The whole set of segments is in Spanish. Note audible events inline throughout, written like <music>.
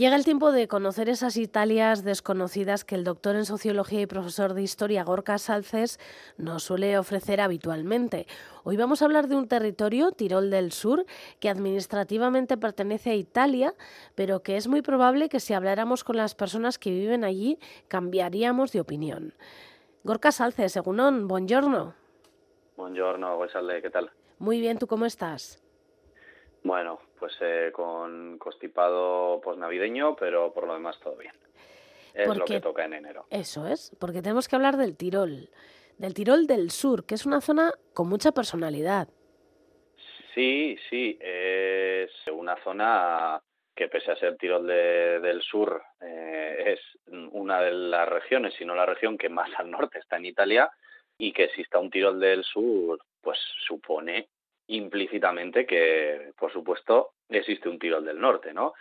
Llega el tiempo de conocer esas Italias desconocidas que el doctor en sociología y profesor de historia Gorka Salces nos suele ofrecer habitualmente. Hoy vamos a hablar de un territorio, Tirol del Sur, que administrativamente pertenece a Italia, pero que es muy probable que si habláramos con las personas que viven allí cambiaríamos de opinión. Gorka Salces, según buongiorno. Buongiorno, ¿qué tal? Muy bien, ¿tú cómo estás? Bueno, pues eh, con constipado posnavideño, pero por lo demás todo bien. Es lo que toca en enero. Eso es, porque tenemos que hablar del Tirol, del Tirol del Sur, que es una zona con mucha personalidad. Sí, sí, es una zona que pese a ser Tirol del Sur eh, es una de las regiones, si no la región que más al norte está en Italia y que exista un Tirol del Sur, pues supone implícitamente que, por supuesto, existe un Tirol del Norte, ¿no?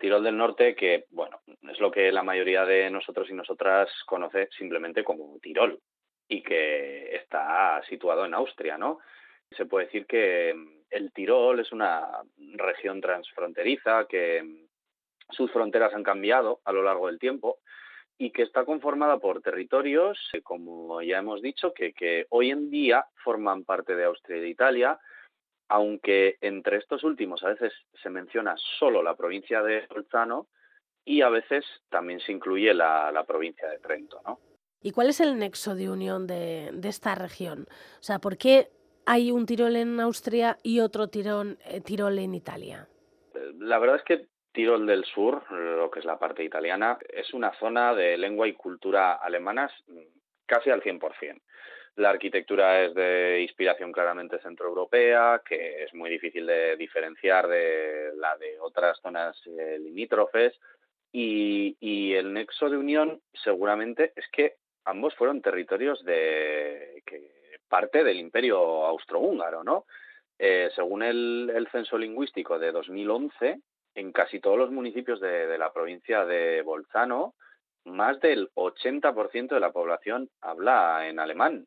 Tirol del Norte que, bueno, es lo que la mayoría de nosotros y nosotras conoce simplemente como Tirol y que está situado en Austria, ¿no? Se puede decir que el Tirol es una región transfronteriza que sus fronteras han cambiado a lo largo del tiempo y que está conformada por territorios, eh, como ya hemos dicho, que, que hoy en día forman parte de Austria y de Italia, aunque entre estos últimos a veces se menciona solo la provincia de Bolzano y a veces también se incluye la, provincia de Trento. ¿no? ¿Y cuál es el nexo de unión de, esta región? O sea, ¿por qué hay un Tirol en Austria y otro Tirol, eh, Tirol en Italia? Eh, la verdad es que Tirol del Sur, lo que es la parte italiana, es una zona de lengua y cultura alemanas mm, casi al 100%. La arquitectura es de inspiración claramente centroeuropea, que es muy difícil de diferenciar de la de otras zonas eh, limítrofes. Y, y, el nexo de unión seguramente es que ambos fueron territorios de parte del imperio austrohúngaro, ¿no? Eh, según el, el, censo lingüístico de 2011, en casi todos los municipios de, la provincia de Bolzano, más del 80% de la población habla en alemán,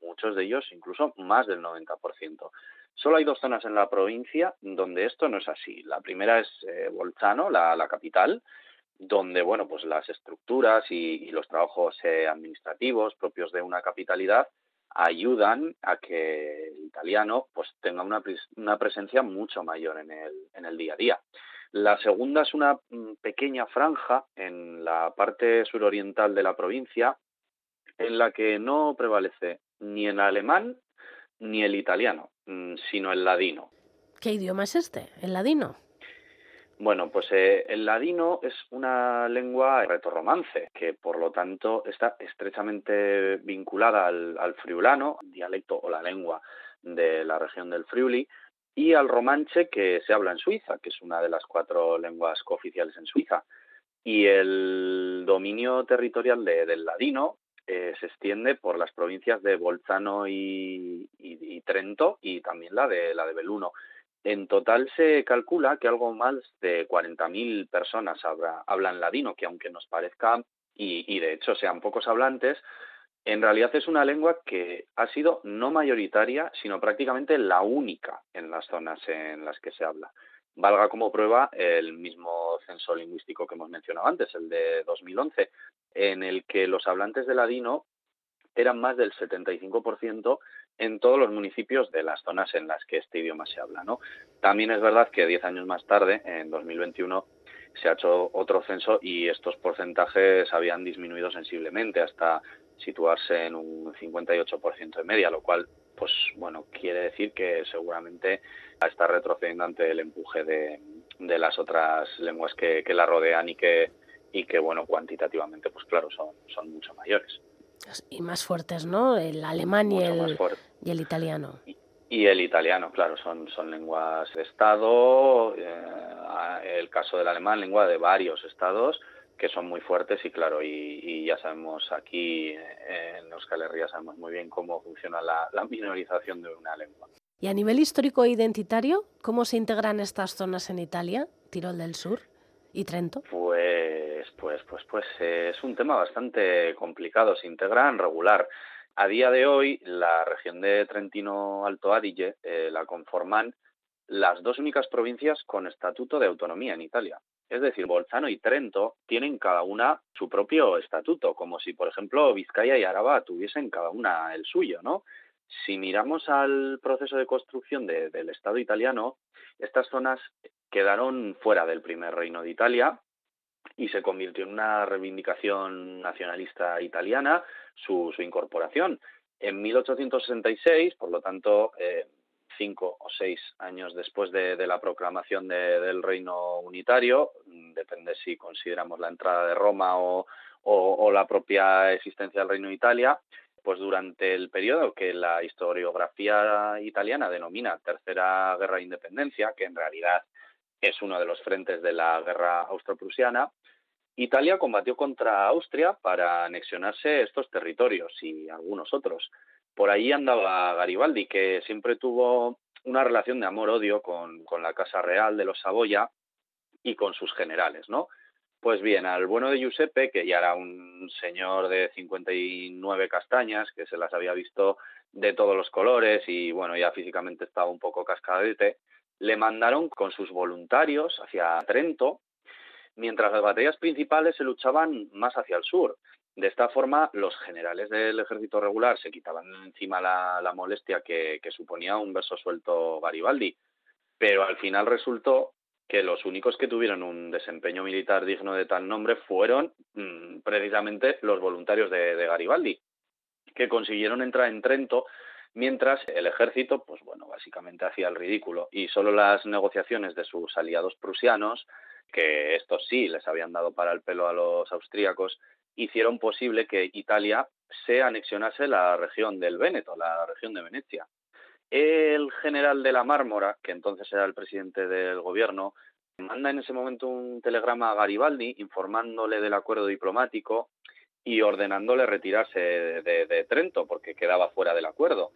muchos de ellos incluso más del 90%. Solo hay dos zonas en la provincia donde esto no es así. La primera es eh, Bolzano, la, capital, donde bueno, pues las estructuras y, los trabajos eh, administrativos propios de una capitalidad ayudan a que el italiano pues tenga una, una presencia mucho mayor en el, en el día a día. La segunda es una mm, pequeña franja en la parte suroriental de la provincia en la que no prevalece ni el alemán ni el italiano, mm, sino el ladino. ¿Qué idioma es este, el ladino? Bueno, pues eh, el ladino es una lengua retorromance, que por lo tanto está estrechamente vinculada al, al friulano, dialecto o la lengua de la región del Friuli, y al romanche que se habla en Suiza, que es una de las cuatro lenguas cooficiales en Suiza. Y el dominio territorial del ladino eh, se extiende por las provincias de Bolzano y, Trento y también la de, la de Belluno. En total se calcula que algo más de 40.000 personas hablan ladino, que aunque nos parezca, y, y de hecho sean pocos hablantes, en realidad es una lengua que ha sido no mayoritaria, sino prácticamente la única en las zonas en las que se habla. Valga como prueba el mismo censo lingüístico que hemos mencionado antes, el de 2011, en el que los hablantes de ladino eran más del 75% en todos los municipios de las zonas en las que este idioma se habla. ¿no? También es verdad que 10 años más tarde, en 2021, se ha hecho otro censo y estos porcentajes habían disminuido sensiblemente hasta situarse en un 58% de media, lo cual, pues bueno, quiere decir que seguramente está retrocediendo ante el empuje de, de las otras lenguas que, que, la rodean y que, y que, bueno, cuantitativamente, pues claro, son, son mucho mayores. Y más fuertes, ¿no? El alemán y el, y el italiano. Y, el italiano, claro, son, son lenguas de Estado. Eh, el caso del alemán, lengua de varios estados que son muy fuertes y claro, y, ya sabemos aquí en Euskal Herria sabemos muy bien cómo funciona la, minorización de una lengua. Y a nivel histórico e identitario, ¿cómo se integran estas zonas en Italia, Tirol del Sur y Trento? Pues, pues, pues, pues es un tema bastante complicado. Se integran regular. A día de hoy, la región de Trentino Alto Adige eh, la conforman las dos únicas provincias con estatuto de autonomía en Italia Es decir, Bolzano y Trento tienen cada una su propio estatuto, como si, por ejemplo, Vizcaya y Araba tuviesen cada una el suyo, ¿no? Si miramos al proceso de construcción del Estado italiano, estas zonas quedaron fuera del primer reino de Italia y se convirtió en una reivindicación nacionalista italiana su, incorporación. En 1866, por lo tanto, eh, cinco o seis años después de, la proclamación del Reino Unitario, depende si consideramos la entrada de Roma o, la propia existencia del Reino de Italia, pues durante el periodo que la historiografía italiana denomina Tercera Guerra de Independencia, que en realidad es uno de los frentes de la guerra austro-prusiana, Italia combatió contra Austria para anexionarse estos territorios y algunos otros. Por ahí andaba Garibaldi, que siempre tuvo una relación de amor-odio con, la Casa Real de los Saboya y con sus generales, ¿no? Pues bien, al bueno de Giuseppe, que ya era un señor de 59 castañas, que se las había visto de todos los colores y bueno, ya físicamente estaba un poco cascadete, le mandaron con sus voluntarios hacia Trento, mientras las batallas principales se luchaban más hacia el sur. De esta forma, los generales del ejército regular se quitaban encima la, molestia que, suponía un verso suelto Garibaldi, pero al final resultó que los únicos que tuvieron un desempeño militar digno de tal nombre fueron mm, precisamente los voluntarios de, de, Garibaldi, que consiguieron entrar en Trento mientras el ejército, pues bueno, básicamente hacía el ridículo y solo las negociaciones de sus aliados prusianos, que estos sí les habían dado para el pelo a los austríacos, hicieron posible que Italia se anexionase la región del Véneto, la región de Venecia. El general de la Mármora, que entonces era el presidente del gobierno, manda en ese momento un telegrama a Garibaldi informándole del acuerdo diplomático y ordenándole retirarse de, Trento porque quedaba fuera del acuerdo.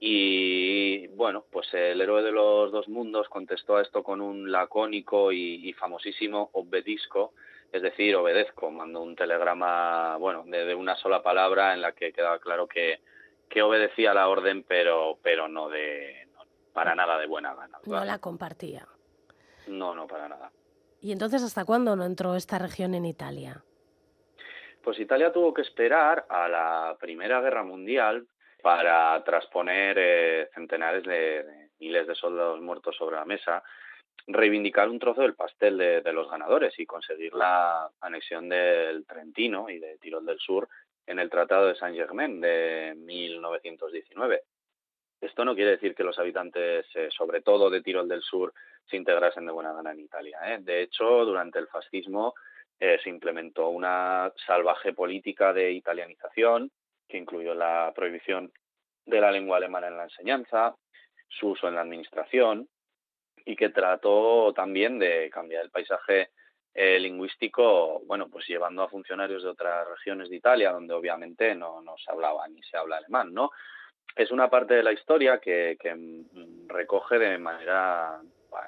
Y bueno, pues el héroe de los dos mundos contestó a esto con un lacónico y, y famosísimo obedisco, es decir, obedezco, mando un telegrama, bueno, de, una sola palabra en la que quedaba claro que, que obedecía la orden, pero, pero no de, para nada de buena gana. No la compartía. No, no, para nada. ¿Y entonces hasta cuándo no entró esta región en Italia? Pues Italia tuvo que esperar a la Primera Guerra Mundial para transponer eh, centenares de, miles de soldados muertos sobre la mesa reivindicar un trozo del pastel de, los ganadores y conseguir la anexión del Trentino y de Tirol del Sur en el Tratado de Saint-Germain de 1919. Esto no quiere decir que los habitantes, eh, sobre todo de Tirol del Sur, se integrasen de buena gana en Italia. ¿eh? De hecho, durante el fascismo eh, se implementó una salvaje política de italianización que incluyó la prohibición de la lengua alemana en la enseñanza, su uso en la administración, y que trató también de cambiar el paisaje eh, lingüístico, bueno, pues llevando a funcionarios de otras regiones de Italia, donde obviamente no, no se hablaba ni se habla alemán, ¿no? Es una parte de la historia que, mm, recoge de manera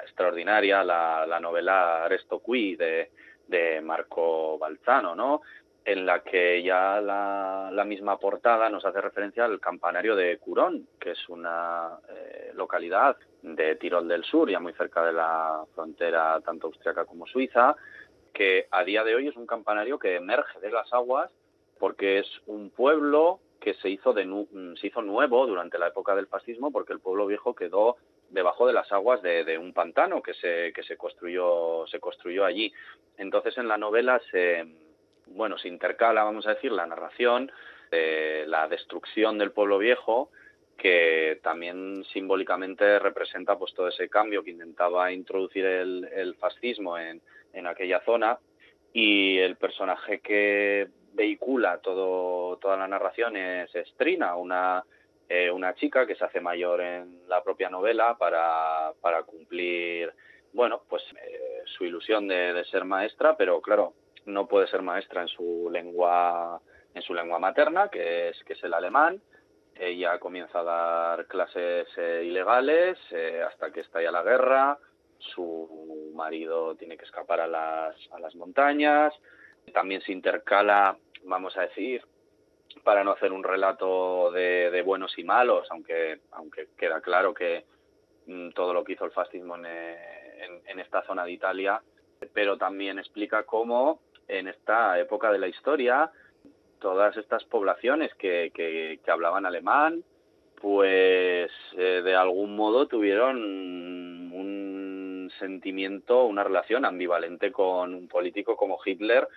extraordinaria la, la novela Resto Qui de, de Marco Balzano, ¿no? en la que ya la, misma portada nos hace referencia al campanario de Curón, que es una eh, localidad de Tirol del Sur, ya muy cerca de la frontera tanto austriaca como suiza, que a día de hoy es un campanario que emerge de las aguas porque es un pueblo que se hizo, de, se hizo nuevo durante la época del fascismo porque el pueblo viejo quedó debajo de las aguas de, de, un pantano que se, que se construyó, se construyó allí. Entonces en la novela se, bueno, se intercala, vamos a decir, la narración de la destrucción del pueblo viejo, que también simbólicamente representa pues todo ese cambio que intentaba introducir el, fascismo en, en, aquella zona y el personaje que vehicula todo, toda la narración es Estrina, una, eh, una chica que se hace mayor en la propia novela para, cumplir bueno pues eh, su ilusión de, de ser maestra, pero claro, no puede ser maestra en su lengua en su lengua materna, que es que es el alemán. Ella comienza a dar clases eh, ilegales eh, hasta que estalla la guerra. Su marido tiene que escapar a las, a las montañas. También se intercala, vamos a decir, para no hacer un relato de, buenos y malos, aunque, aunque queda claro que mm, todo lo que hizo el fascismo en, en esta zona de Italia pero también explica cómo en esta época de la historia todas estas poblaciones que, que, hablaban alemán, pues eh, de algún modo tuvieron sentimiento, una relación ambivalente con un político como Hitler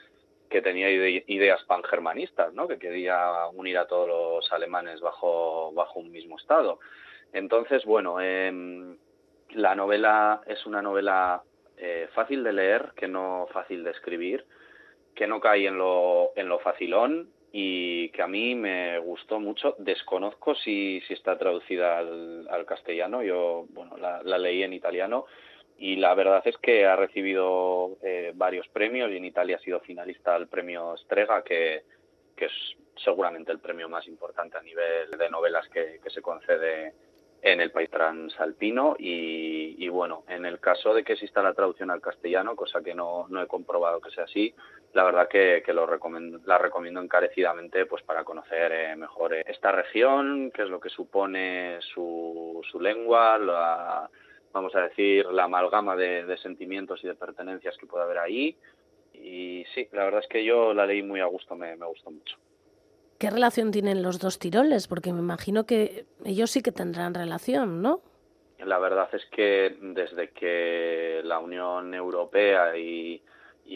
que tenía ideas pangermanistas, ¿no? que quería unir a todos los alemanes bajo, bajo un mismo Estado. Entonces, bueno, em, la novela es una novela eh, fácil de leer, que no fácil de escribir, que no cae en lo, en lo facilón y que a mí me gustó mucho. Desconozco si, si está traducida al, castellano, yo bueno, la, leí en italiano y la verdad es que ha recibido eh, varios premios y en Italia ha sido finalista al premio Strega, que, que es seguramente el premio más importante a nivel de novelas que, que se concede en el país transalpino. Y, bueno, en el caso de que exista la traducción al castellano, cosa que no, no he comprobado que sea así, la verdad que, lo recomiendo, la recomiendo encarecidamente pues para conocer eh, mejor esta región, qué es lo que supone su, su lengua, la, vamos a decir, la amalgama de, de sentimientos y de pertenencias que puede haber ahí. Y sí, la verdad es que yo la leí muy a gusto, me, me gustó mucho. ¿Qué relación tienen los dos tiroles? Porque me imagino que ellos sí que tendrán relación, ¿no? La verdad es que desde que la Unión Europea y,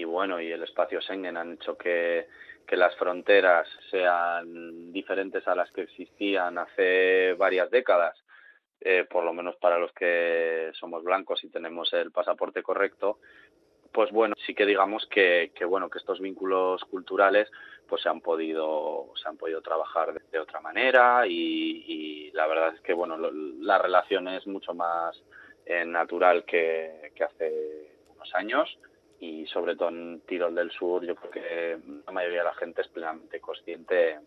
bueno y el espacio Schengen han hecho que, las fronteras sean diferentes a las que existían hace varias décadas, eh, por lo menos para los que somos blancos y tenemos el pasaporte correcto, pues bueno, sí que digamos que, bueno, que estos vínculos culturales pues se han podido, se han podido trabajar de, otra manera y, la verdad es que bueno, la relación es mucho más eh, natural que, que hace unos años y sobre todo en Tirol del Sur yo creo que la mayoría de la gente es plenamente consciente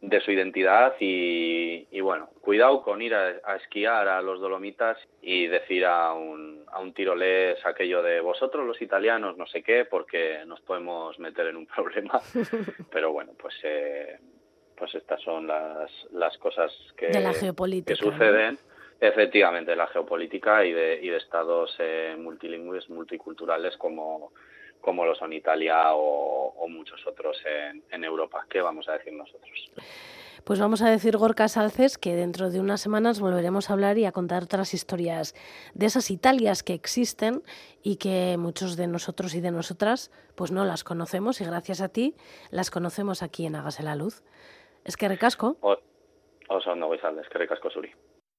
de su identidad y, bueno, cuidado con ir a, esquiar a los Dolomitas y decir a un, a un tirolés aquello de vosotros los italianos no sé qué porque nos podemos meter en un <laughs> problema. Pero bueno, pues eh, pues estas son las, las cosas que, que suceden. Efectivamente, de la geopolítica y de, y de estados eh, multilingües, multiculturales como, como lo son Italia o, muchos otros en, Europa. ¿Qué vamos a decir nosotros? Pues vamos a decir, Gorka Salces, que dentro de unas semanas volveremos a hablar y a contar otras historias de esas Italias que existen y que muchos de nosotros y de nosotras pues no las conocemos y gracias a ti las conocemos aquí en Hágase la Luz. Es que recasco. O, o son no, es que recasco, Suri.